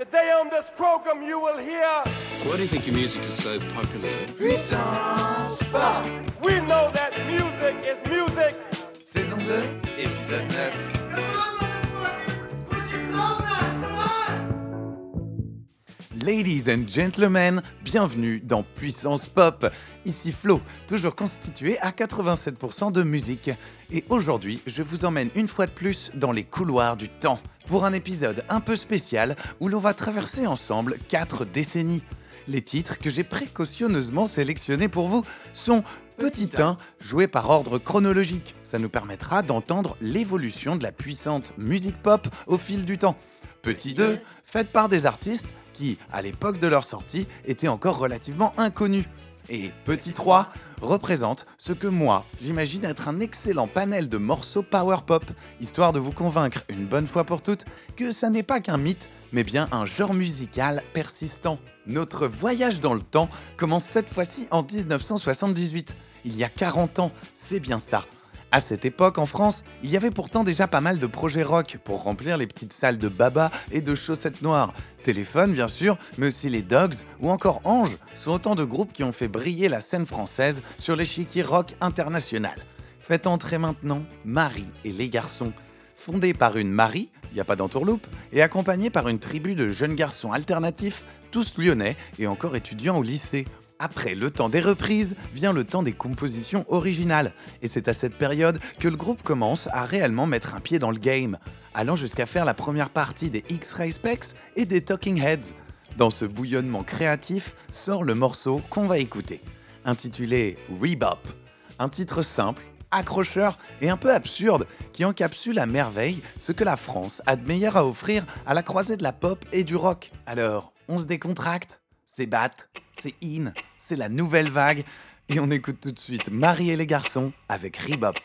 Today on this program you will hear Why do you think your music is so popular? Puissance Pop we know that music is music. Saison 2, épisode 9 Ladies and gentlemen, bienvenue dans Puissance Pop. Ici Flo, toujours constitué à 87% de musique. Et aujourd'hui, je vous emmène une fois de plus dans les couloirs du temps pour un épisode un peu spécial où l'on va traverser ensemble 4 décennies. Les titres que j'ai précautionneusement sélectionnés pour vous sont Petit 1, joué par ordre chronologique. Ça nous permettra d'entendre l'évolution de la puissante musique pop au fil du temps. Petit 2, fait par des artistes qui, à l'époque de leur sortie, étaient encore relativement inconnus. Et Petit 3 représente ce que moi, j'imagine être un excellent panel de morceaux power pop, histoire de vous convaincre une bonne fois pour toutes que ça n'est pas qu'un mythe, mais bien un genre musical persistant. Notre voyage dans le temps commence cette fois-ci en 1978. Il y a 40 ans, c'est bien ça. À cette époque, en France, il y avait pourtant déjà pas mal de projets rock pour remplir les petites salles de Baba et de Chaussettes Noires. Téléphone, bien sûr, mais aussi les Dogs ou encore Ange sont autant de groupes qui ont fait briller la scène française sur l'échiquier rock international. Faites entrer maintenant Marie et les garçons. Fondé par une Marie, il n'y a pas d'entourloupe, et accompagné par une tribu de jeunes garçons alternatifs, tous lyonnais et encore étudiants au lycée. Après le temps des reprises, vient le temps des compositions originales, et c'est à cette période que le groupe commence à réellement mettre un pied dans le game, allant jusqu'à faire la première partie des X-Ray Specs et des Talking Heads. Dans ce bouillonnement créatif sort le morceau qu'on va écouter, intitulé Rebop, un titre simple, accrocheur et un peu absurde qui encapsule à merveille ce que la France a de meilleur à offrir à la croisée de la pop et du rock. Alors, on se décontracte? C'est Bat, c'est In, c'est la nouvelle vague. Et on écoute tout de suite Marie et les garçons avec Rebop.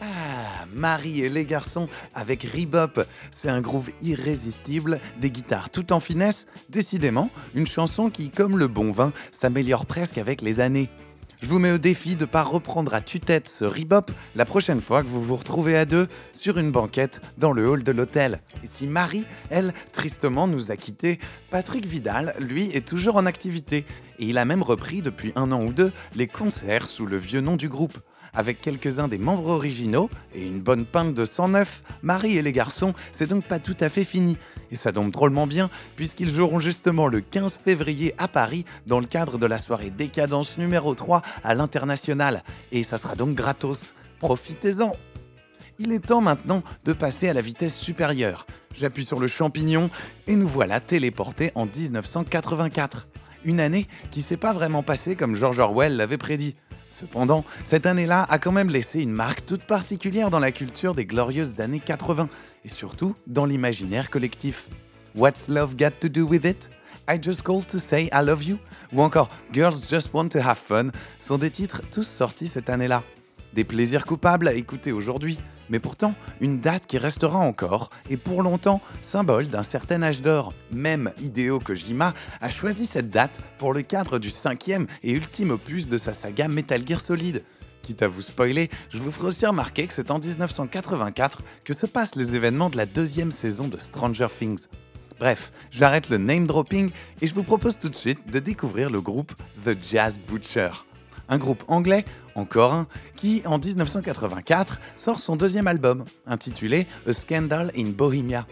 Ah, Marie et les garçons avec Rebop. C'est un groove irrésistible, des guitares tout en finesse. Décidément, une chanson qui, comme le bon vin, s'améliore presque avec les années. Je vous mets au défi de pas reprendre à tue-tête ce rebop la prochaine fois que vous vous retrouvez à deux sur une banquette dans le hall de l'hôtel. Et si Marie, elle, tristement nous a quittés, Patrick Vidal, lui, est toujours en activité. Et il a même repris depuis un an ou deux les concerts sous le vieux nom du groupe. Avec quelques-uns des membres originaux et une bonne pinte de 109, Marie et les garçons, c'est donc pas tout à fait fini. Et ça tombe drôlement bien, puisqu'ils joueront justement le 15 février à Paris dans le cadre de la soirée Décadence numéro 3 à l'international. Et ça sera donc gratos. Profitez-en il est temps maintenant de passer à la vitesse supérieure. J'appuie sur le champignon et nous voilà téléportés en 1984. Une année qui s'est pas vraiment passée comme George Orwell l'avait prédit. Cependant, cette année-là a quand même laissé une marque toute particulière dans la culture des glorieuses années 80 et surtout dans l'imaginaire collectif. What's Love Got to Do With It? I Just Called to Say I Love You? Ou encore Girls Just Want to Have Fun sont des titres tous sortis cette année-là. Des plaisirs coupables à écouter aujourd'hui, mais pourtant une date qui restera encore et pour longtemps symbole d'un certain âge d'or. Même Hideo Kojima a choisi cette date pour le cadre du cinquième et ultime opus de sa saga Metal Gear Solid. Quitte à vous spoiler, je vous ferai aussi remarquer que c'est en 1984 que se passent les événements de la deuxième saison de Stranger Things. Bref, j'arrête le name dropping et je vous propose tout de suite de découvrir le groupe The Jazz Butcher un groupe anglais, encore un, qui en 1984 sort son deuxième album, intitulé A Scandal in Bohemia.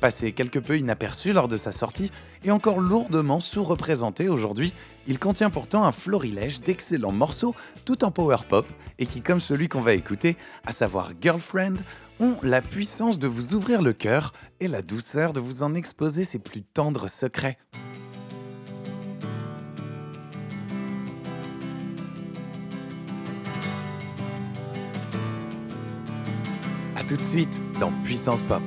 Passé quelque peu inaperçu lors de sa sortie et encore lourdement sous-représenté aujourd'hui, il contient pourtant un florilège d'excellents morceaux tout en power pop et qui, comme celui qu'on va écouter, à savoir Girlfriend, ont la puissance de vous ouvrir le cœur et la douceur de vous en exposer ses plus tendres secrets. Tout de suite dans Puissance Pop.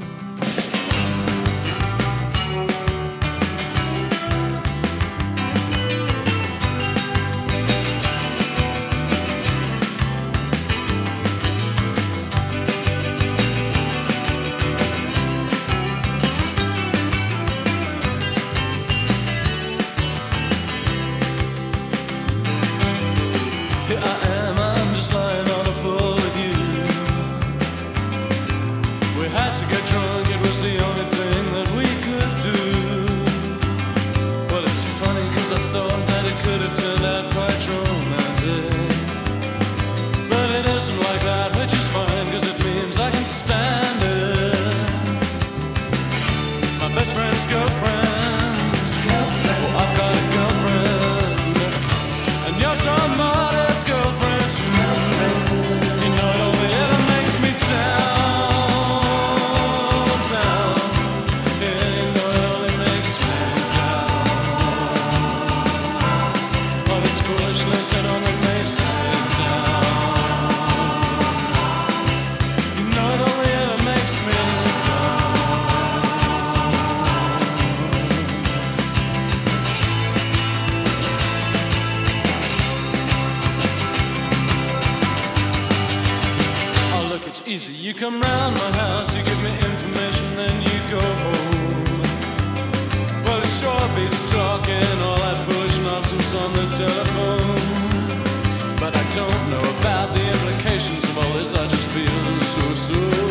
Just feel so, so.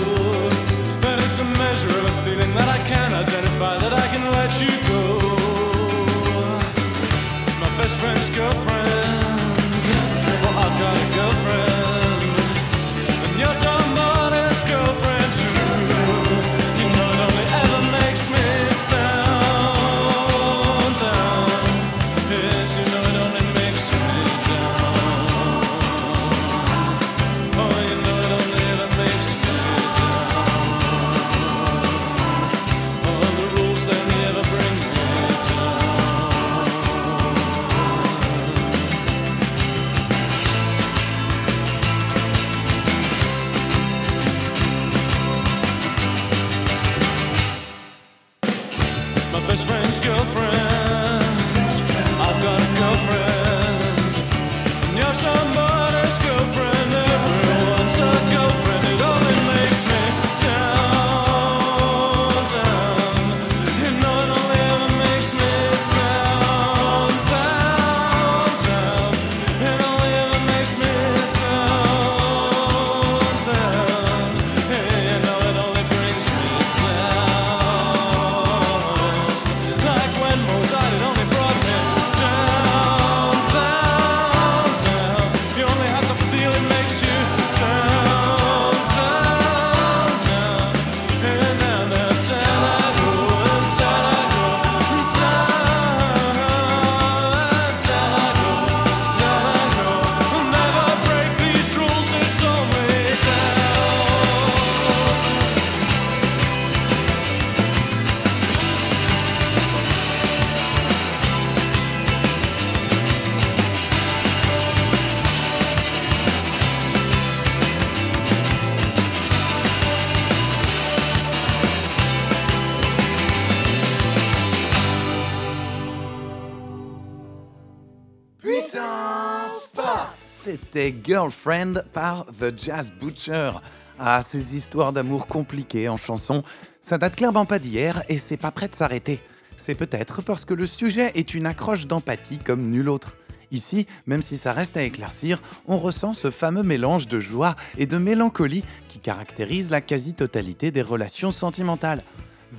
C'était Girlfriend par The Jazz Butcher. Ah, ces histoires d'amour compliquées en chanson, ça date clairement pas d'hier et c'est pas prêt de s'arrêter. C'est peut-être parce que le sujet est une accroche d'empathie comme nul autre. Ici, même si ça reste à éclaircir, on ressent ce fameux mélange de joie et de mélancolie qui caractérise la quasi-totalité des relations sentimentales.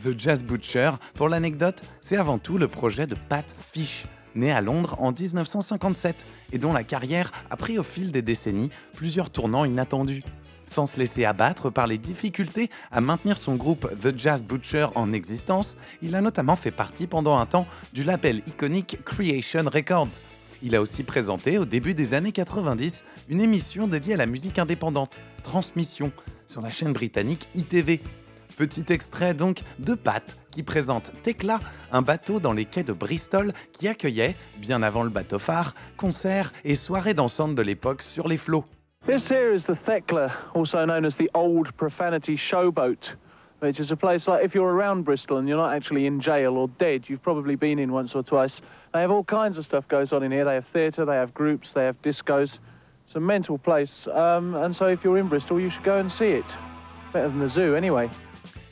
The Jazz Butcher, pour l'anecdote, c'est avant tout le projet de Pat Fish, né à Londres en 1957 et dont la carrière a pris au fil des décennies plusieurs tournants inattendus. Sans se laisser abattre par les difficultés à maintenir son groupe The Jazz Butcher en existence, il a notamment fait partie pendant un temps du label iconique Creation Records. Il a aussi présenté au début des années 90 une émission dédiée à la musique indépendante, Transmission, sur la chaîne britannique ITV. Petit extrait donc de Pat qui présente Tekla, un bateau dans les quais de Bristol qui accueillait, bien avant le bateau phare, concerts et soirées dansantes de l'époque sur les flots. This here is the Thekla, also known as the Old Profanity Showboat, which is a place like if you're around Bristol and you're not actually in jail or dead, you've probably been in once or twice. They have all kinds of stuff goes on in here. They have theatre, they have groups, they have discos. It's a mental place, um, and so if you're in Bristol, you should go and see it. Better than the zoo, anyway.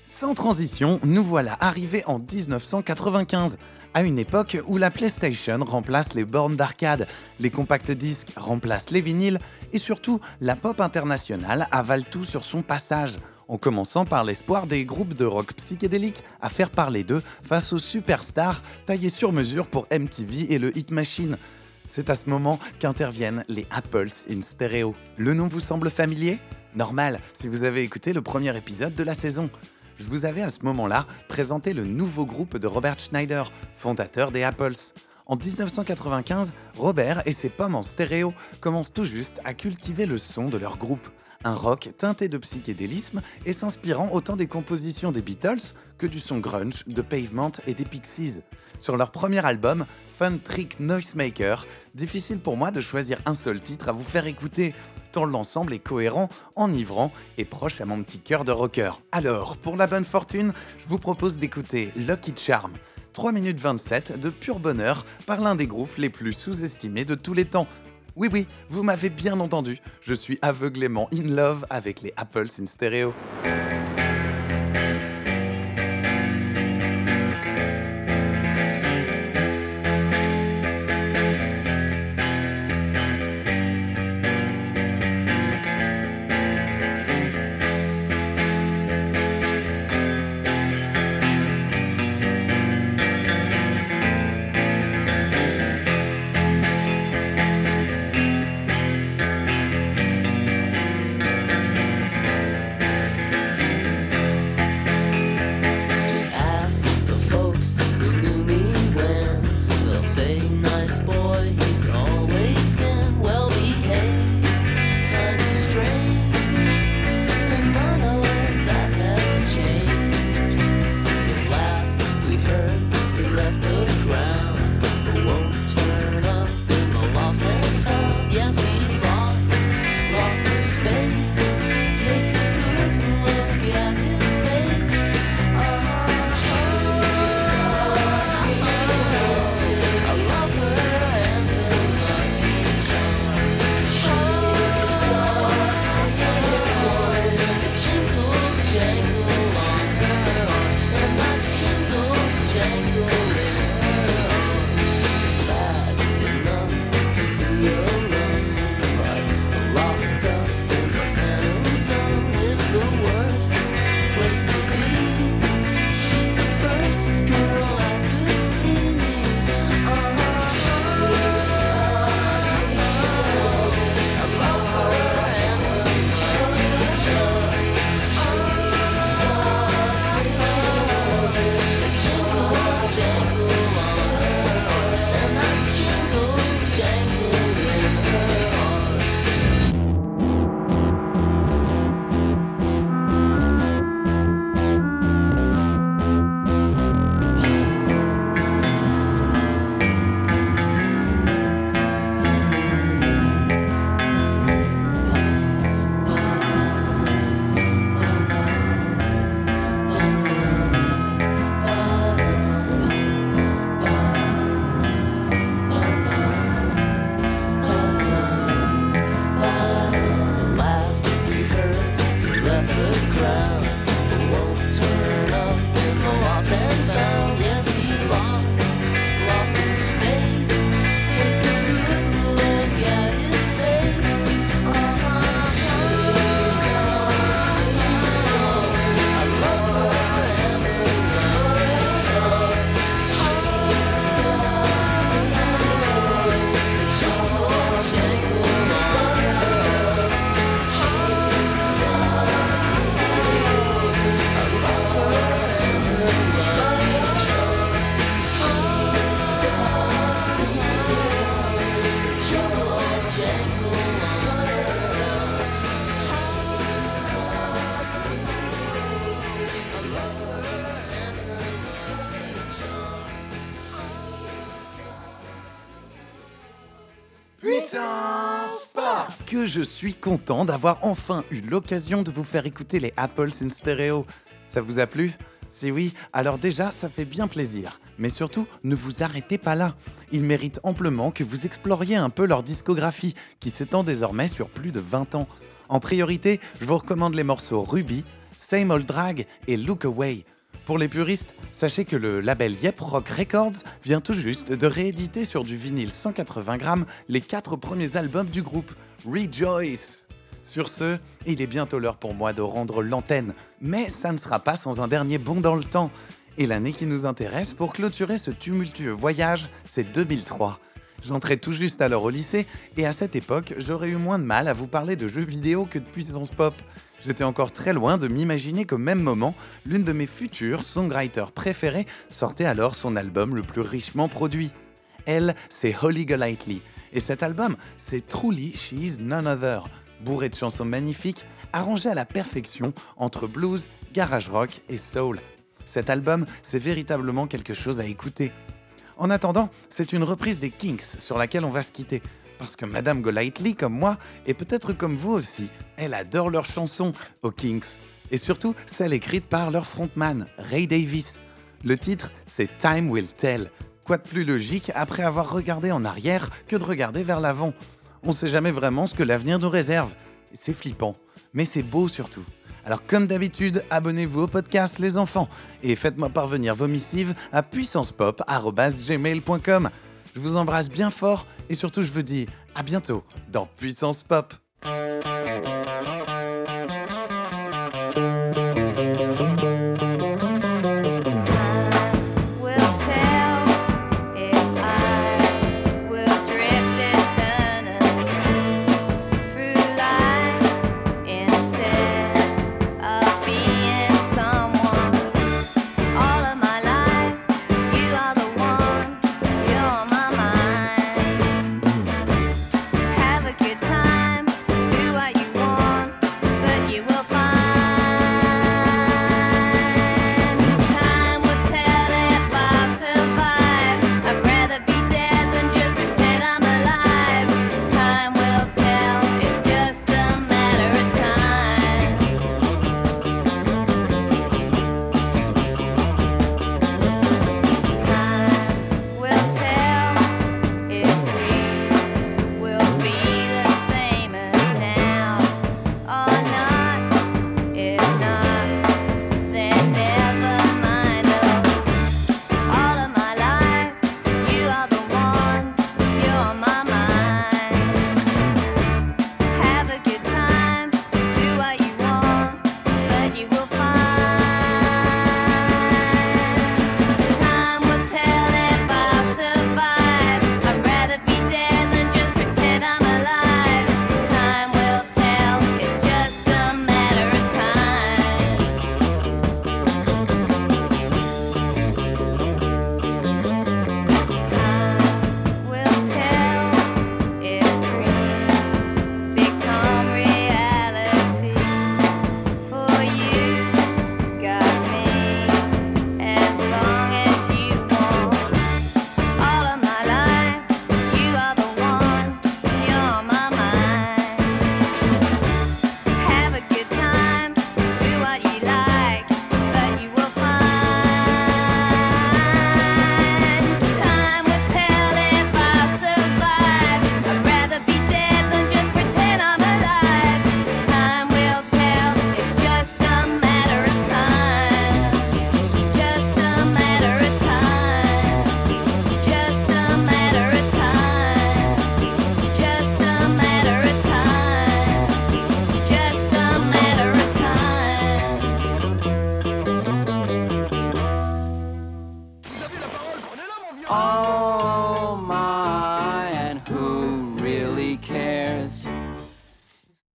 Sans transition, nous voilà arrivés en 1995, à une époque où la PlayStation remplace les bornes d'arcade, les compacts disques remplacent les vinyles, et surtout la pop internationale avale tout sur son passage, en commençant par l'espoir des groupes de rock psychédélique à faire parler d'eux face aux superstars taillés sur mesure pour MTV et le Hit Machine. C'est à ce moment qu'interviennent les Apples in Stereo. Le nom vous semble familier? Normal, si vous avez écouté le premier épisode de la saison. Je vous avais à ce moment-là présenté le nouveau groupe de Robert Schneider, fondateur des Apples. En 1995, Robert et ses pommes en stéréo commencent tout juste à cultiver le son de leur groupe. Un rock teinté de psychédélisme et s'inspirant autant des compositions des Beatles que du son grunge de Pavement et des Pixies. Sur leur premier album, Fun Trick Noisemaker, difficile pour moi de choisir un seul titre à vous faire écouter, l'ensemble est cohérent, enivrant et proche à mon petit cœur de rocker. Alors, pour la bonne fortune, je vous propose d'écouter Lucky Charm. 3 minutes 27 de pur bonheur par l'un des groupes les plus sous-estimés de tous les temps. Oui oui, vous m'avez bien entendu, je suis aveuglément in love avec les Apples in Stereo. Que je suis content d'avoir enfin eu l'occasion de vous faire écouter les Apples in stéréo. Ça vous a plu? Si oui, alors déjà, ça fait bien plaisir. Mais surtout, ne vous arrêtez pas là. Ils méritent amplement que vous exploriez un peu leur discographie, qui s'étend désormais sur plus de 20 ans. En priorité, je vous recommande les morceaux Ruby, Same Old Drag et Look Away. Pour les puristes, sachez que le label Yep Rock Records vient tout juste de rééditer sur du vinyle 180 grammes les quatre premiers albums du groupe, Rejoice. Sur ce, il est bientôt l'heure pour moi de rendre l'antenne, mais ça ne sera pas sans un dernier bond dans le temps. Et l'année qui nous intéresse pour clôturer ce tumultueux voyage, c'est 2003. J'entrais tout juste alors au lycée, et à cette époque, j'aurais eu moins de mal à vous parler de jeux vidéo que de puissance pop. J'étais encore très loin de m'imaginer qu'au même moment, l'une de mes futures songwriters préférées sortait alors son album le plus richement produit. Elle, c'est Holly Golightly, et cet album, c'est Truly She's None Other, bourré de chansons magnifiques, arrangées à la perfection entre blues, garage rock et soul. Cet album, c'est véritablement quelque chose à écouter. En attendant, c'est une reprise des Kinks sur laquelle on va se quitter. Parce que Madame Golightly, comme moi, et peut-être comme vous aussi, elle adore leurs chansons aux Kinks. Et surtout, celles écrites par leur frontman, Ray Davis. Le titre, c'est Time Will Tell. Quoi de plus logique après avoir regardé en arrière que de regarder vers l'avant? On sait jamais vraiment ce que l'avenir nous réserve. C'est flippant, mais c'est beau surtout. Alors comme d'habitude, abonnez-vous au podcast les enfants et faites-moi parvenir vos missives à puissancepop.gmail.com. Je vous embrasse bien fort et surtout je vous dis à bientôt dans Puissance Pop.